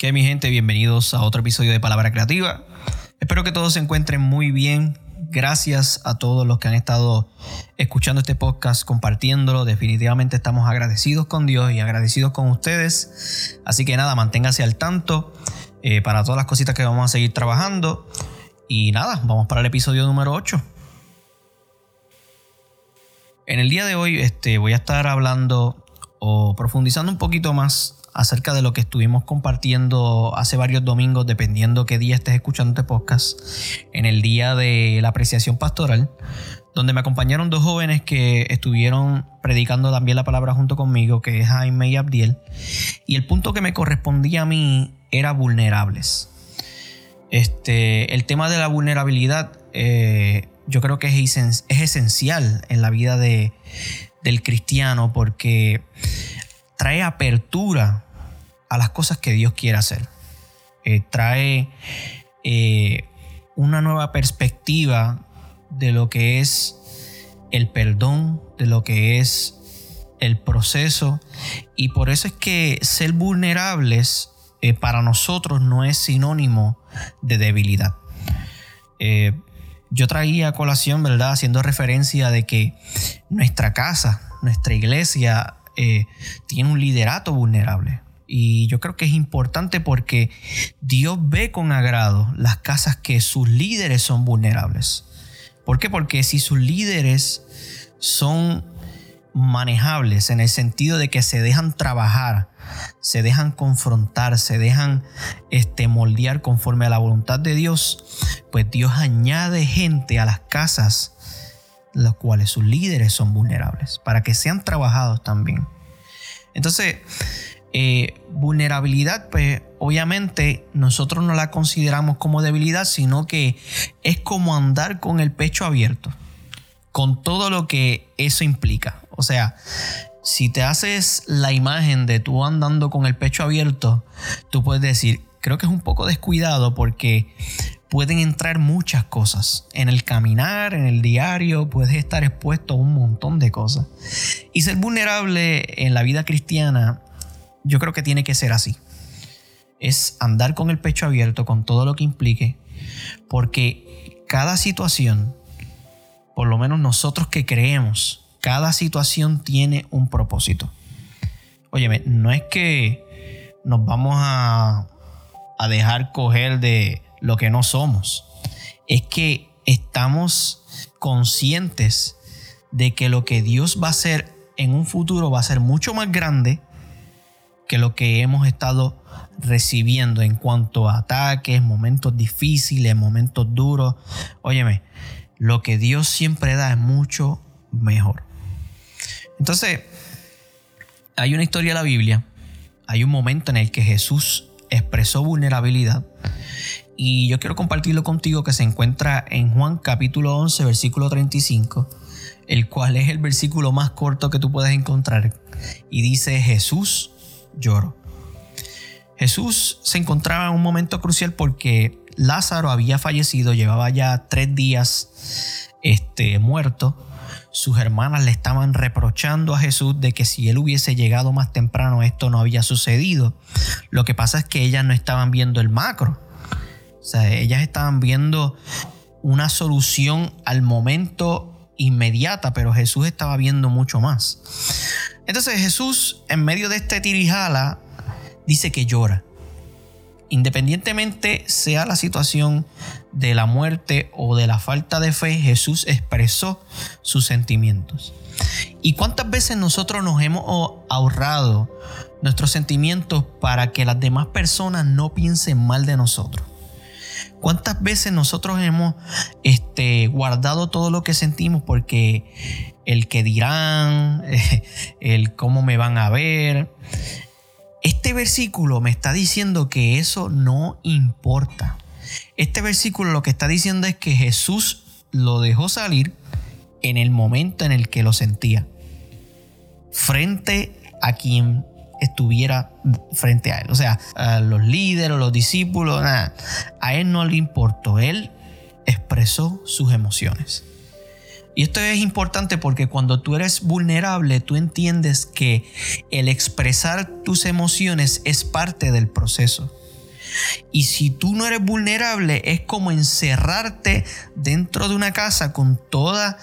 Que mi gente, bienvenidos a otro episodio de Palabra Creativa. Espero que todos se encuentren muy bien. Gracias a todos los que han estado escuchando este podcast, compartiéndolo. Definitivamente estamos agradecidos con Dios y agradecidos con ustedes. Así que nada, manténgase al tanto eh, para todas las cositas que vamos a seguir trabajando. Y nada, vamos para el episodio número 8. En el día de hoy este, voy a estar hablando o profundizando un poquito más acerca de lo que estuvimos compartiendo hace varios domingos, dependiendo qué día estés escuchando este podcast, en el día de la apreciación pastoral, donde me acompañaron dos jóvenes que estuvieron predicando también la palabra junto conmigo, que es Jaime y Abdiel, y el punto que me correspondía a mí era vulnerables. Este, el tema de la vulnerabilidad eh, yo creo que es, es esencial en la vida de, del cristiano porque trae apertura a las cosas que Dios quiere hacer. Eh, trae eh, una nueva perspectiva de lo que es el perdón, de lo que es el proceso. Y por eso es que ser vulnerables eh, para nosotros no es sinónimo de debilidad. Yo traía colación, ¿verdad? Haciendo referencia de que nuestra casa, nuestra iglesia, eh, tiene un liderato vulnerable. Y yo creo que es importante porque Dios ve con agrado las casas que sus líderes son vulnerables. ¿Por qué? Porque si sus líderes son manejables en el sentido de que se dejan trabajar, se dejan confrontar, se dejan este, moldear conforme a la voluntad de Dios, pues Dios añade gente a las casas los cuales sus líderes son vulnerables, para que sean trabajados también. Entonces, eh, vulnerabilidad, pues obviamente nosotros no la consideramos como debilidad, sino que es como andar con el pecho abierto, con todo lo que eso implica. O sea, si te haces la imagen de tú andando con el pecho abierto, tú puedes decir, creo que es un poco descuidado porque pueden entrar muchas cosas. En el caminar, en el diario, puedes estar expuesto a un montón de cosas. Y ser vulnerable en la vida cristiana, yo creo que tiene que ser así. Es andar con el pecho abierto, con todo lo que implique, porque cada situación, por lo menos nosotros que creemos, cada situación tiene un propósito. Óyeme, no es que nos vamos a, dejar coger de, lo que no somos. Es que estamos conscientes de que lo que Dios va a hacer en un futuro va a ser mucho más grande que lo que hemos estado recibiendo en cuanto a ataques, momentos difíciles, momentos duros. Óyeme, lo que Dios siempre da es mucho mejor. Entonces, hay una historia de la Biblia, hay un momento en el que Jesús expresó vulnerabilidad y yo quiero compartirlo contigo que se encuentra en Juan capítulo 11 versículo 35, el cual es el versículo más corto que tú puedes encontrar y dice Jesús lloró. Jesús se encontraba en un momento crucial porque Lázaro había fallecido, llevaba ya tres días este, muerto. Sus hermanas le estaban reprochando a Jesús de que si él hubiese llegado más temprano esto no había sucedido. Lo que pasa es que ellas no estaban viendo el macro o sea, ellas estaban viendo una solución al momento inmediata, pero Jesús estaba viendo mucho más. Entonces Jesús, en medio de este tirijala, dice que llora. Independientemente sea la situación de la muerte o de la falta de fe, Jesús expresó sus sentimientos. ¿Y cuántas veces nosotros nos hemos ahorrado nuestros sentimientos para que las demás personas no piensen mal de nosotros? ¿Cuántas veces nosotros hemos este, guardado todo lo que sentimos porque el que dirán, el cómo me van a ver? Este versículo me está diciendo que eso no importa. Este versículo lo que está diciendo es que Jesús lo dejó salir en el momento en el que lo sentía. Frente a quien estuviera frente a él. O sea, a los líderes, los discípulos, nada. A él no le importó. Él expresó sus emociones. Y esto es importante porque cuando tú eres vulnerable, tú entiendes que el expresar tus emociones es parte del proceso. Y si tú no eres vulnerable, es como encerrarte dentro de una casa con toda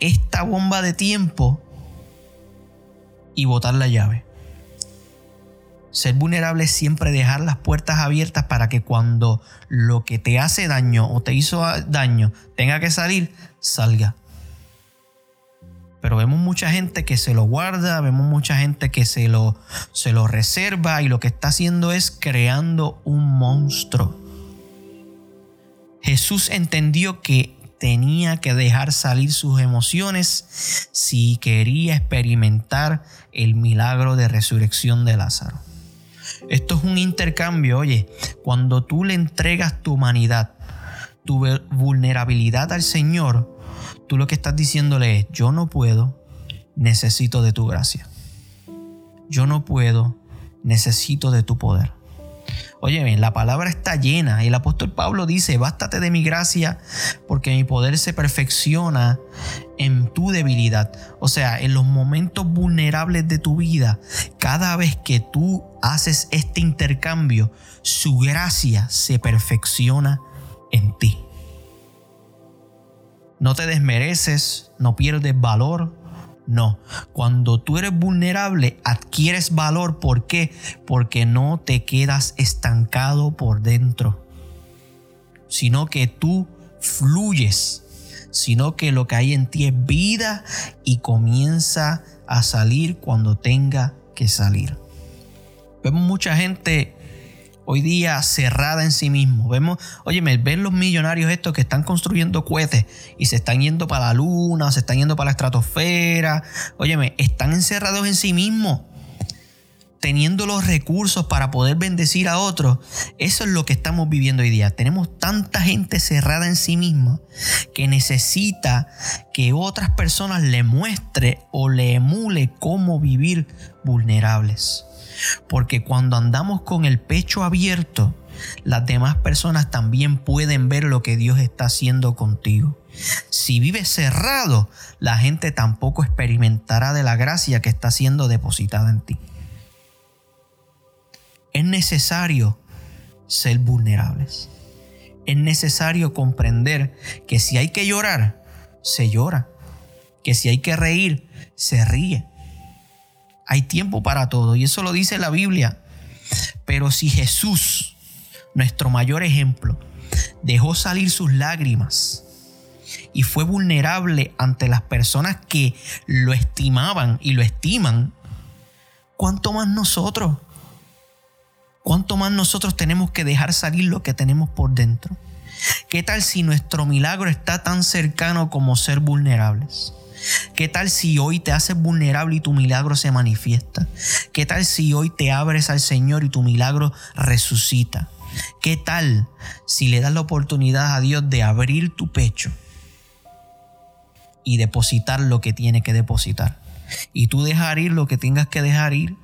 esta bomba de tiempo y botar la llave. Ser vulnerable es siempre dejar las puertas abiertas para que cuando lo que te hace daño o te hizo daño tenga que salir, salga. Pero vemos mucha gente que se lo guarda, vemos mucha gente que se lo, se lo reserva y lo que está haciendo es creando un monstruo. Jesús entendió que tenía que dejar salir sus emociones si quería experimentar el milagro de resurrección de Lázaro. Esto es un intercambio, oye, cuando tú le entregas tu humanidad, tu vulnerabilidad al Señor, tú lo que estás diciéndole es, yo no puedo, necesito de tu gracia. Yo no puedo, necesito de tu poder. Oye, la palabra está llena. El apóstol Pablo dice, bástate de mi gracia porque mi poder se perfecciona en tu debilidad. O sea, en los momentos vulnerables de tu vida, cada vez que tú haces este intercambio, su gracia se perfecciona en ti. No te desmereces, no pierdes valor, no, cuando tú eres vulnerable adquieres valor. ¿Por qué? Porque no te quedas estancado por dentro, sino que tú fluyes, sino que lo que hay en ti es vida y comienza a salir cuando tenga que salir. Vemos mucha gente hoy día cerrada en sí mismo. Vemos, oye, ven los millonarios estos que están construyendo cohetes y se están yendo para la luna, se están yendo para la estratosfera. Óyeme, están encerrados en sí mismos teniendo los recursos para poder bendecir a otros. Eso es lo que estamos viviendo hoy día. Tenemos tanta gente cerrada en sí misma que necesita que otras personas le muestre o le emule cómo vivir vulnerables. Porque cuando andamos con el pecho abierto, las demás personas también pueden ver lo que Dios está haciendo contigo. Si vives cerrado, la gente tampoco experimentará de la gracia que está siendo depositada en ti. Es necesario ser vulnerables. Es necesario comprender que si hay que llorar, se llora. Que si hay que reír, se ríe. Hay tiempo para todo y eso lo dice la Biblia. Pero si Jesús, nuestro mayor ejemplo, dejó salir sus lágrimas y fue vulnerable ante las personas que lo estimaban y lo estiman, ¿cuánto más nosotros? ¿Cuánto más nosotros tenemos que dejar salir lo que tenemos por dentro? ¿Qué tal si nuestro milagro está tan cercano como ser vulnerables? ¿Qué tal si hoy te haces vulnerable y tu milagro se manifiesta? ¿Qué tal si hoy te abres al Señor y tu milagro resucita? ¿Qué tal si le das la oportunidad a Dios de abrir tu pecho y depositar lo que tiene que depositar? Y tú dejar ir lo que tengas que dejar ir.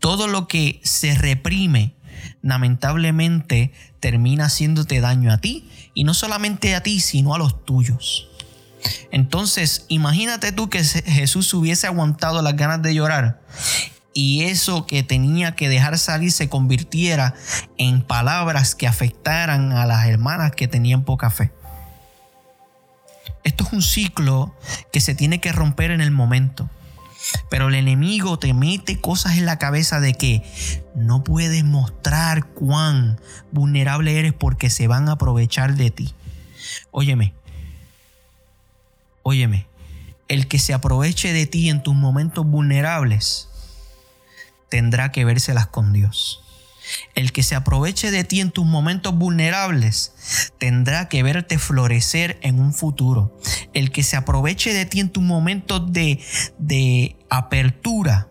Todo lo que se reprime, lamentablemente, termina haciéndote daño a ti. Y no solamente a ti, sino a los tuyos. Entonces, imagínate tú que Jesús hubiese aguantado las ganas de llorar y eso que tenía que dejar salir se convirtiera en palabras que afectaran a las hermanas que tenían poca fe. Esto es un ciclo que se tiene que romper en el momento. Pero el enemigo te mete cosas en la cabeza de que no puedes mostrar cuán vulnerable eres porque se van a aprovechar de ti. Óyeme, Óyeme, el que se aproveche de ti en tus momentos vulnerables tendrá que vérselas con Dios. El que se aproveche de ti en tus momentos vulnerables tendrá que verte florecer en un futuro. El que se aproveche de ti en tus momentos de, de apertura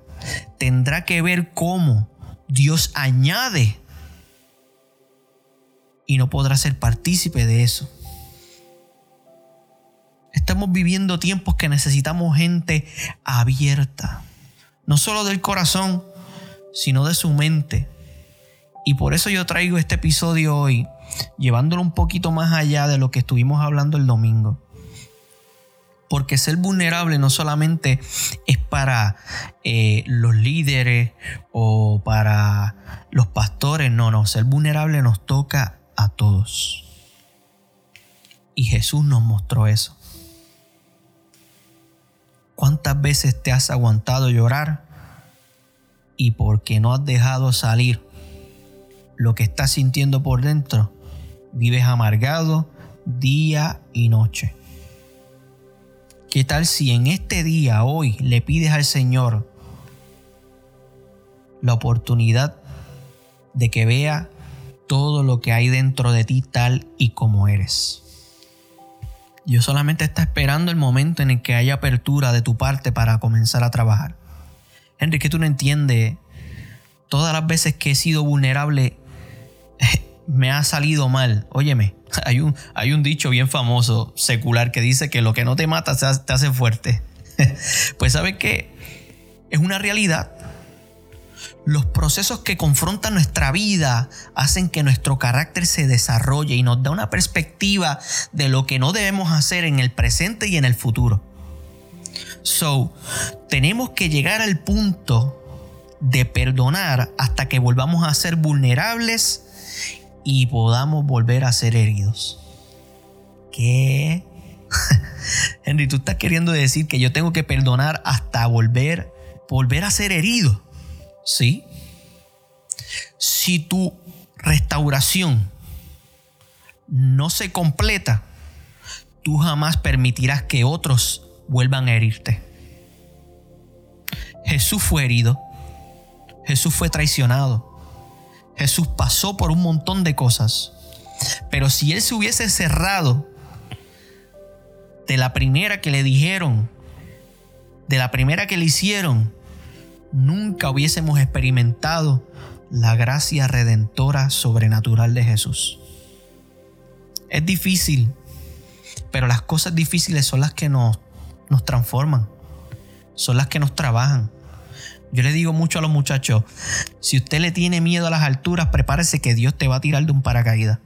tendrá que ver cómo Dios añade y no podrá ser partícipe de eso. Estamos viviendo tiempos que necesitamos gente abierta, no solo del corazón, sino de su mente. Y por eso yo traigo este episodio hoy, llevándolo un poquito más allá de lo que estuvimos hablando el domingo. Porque ser vulnerable no solamente es para eh, los líderes o para los pastores, no, no, ser vulnerable nos toca a todos. Y Jesús nos mostró eso. ¿Cuántas veces te has aguantado llorar y porque no has dejado salir lo que estás sintiendo por dentro, vives amargado día y noche? ¿Qué tal si en este día, hoy, le pides al Señor la oportunidad de que vea todo lo que hay dentro de ti tal y como eres? Dios solamente está esperando el momento en el que haya apertura de tu parte para comenzar a trabajar. Henry, que tú no entiendes. Todas las veces que he sido vulnerable me ha salido mal. Óyeme, hay un, hay un dicho bien famoso, secular, que dice que lo que no te mata te hace fuerte. pues sabes que es una realidad. Los procesos que confrontan nuestra vida hacen que nuestro carácter se desarrolle y nos da una perspectiva de lo que no debemos hacer en el presente y en el futuro. So, tenemos que llegar al punto de perdonar hasta que volvamos a ser vulnerables y podamos volver a ser heridos. ¿Qué? Henry, tú estás queriendo decir que yo tengo que perdonar hasta volver, volver a ser herido. ¿Sí? Si tu restauración no se completa, tú jamás permitirás que otros vuelvan a herirte. Jesús fue herido, Jesús fue traicionado, Jesús pasó por un montón de cosas, pero si él se hubiese cerrado de la primera que le dijeron, de la primera que le hicieron, nunca hubiésemos experimentado la gracia redentora sobrenatural de Jesús. Es difícil, pero las cosas difíciles son las que nos, nos transforman, son las que nos trabajan. Yo le digo mucho a los muchachos, si usted le tiene miedo a las alturas, prepárese que Dios te va a tirar de un paracaídas.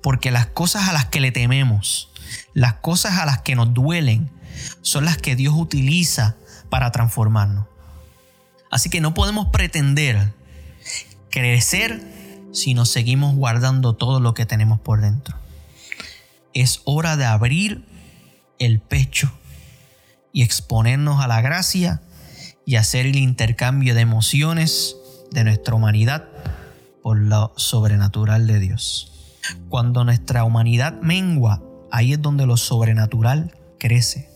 Porque las cosas a las que le tememos, las cosas a las que nos duelen, son las que Dios utiliza para transformarnos. Así que no podemos pretender crecer si nos seguimos guardando todo lo que tenemos por dentro. Es hora de abrir el pecho y exponernos a la gracia y hacer el intercambio de emociones de nuestra humanidad por lo sobrenatural de Dios. Cuando nuestra humanidad mengua, ahí es donde lo sobrenatural crece.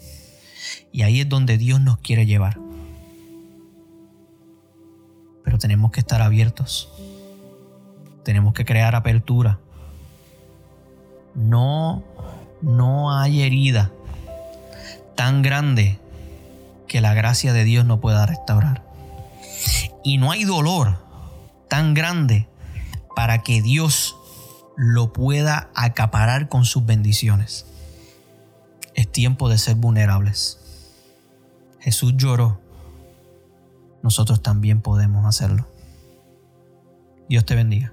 Y ahí es donde Dios nos quiere llevar tenemos que estar abiertos. Tenemos que crear apertura. No, no hay herida tan grande que la gracia de Dios no pueda restaurar. Y no hay dolor tan grande para que Dios lo pueda acaparar con sus bendiciones. Es tiempo de ser vulnerables. Jesús lloró nosotros también podemos hacerlo. Dios te bendiga.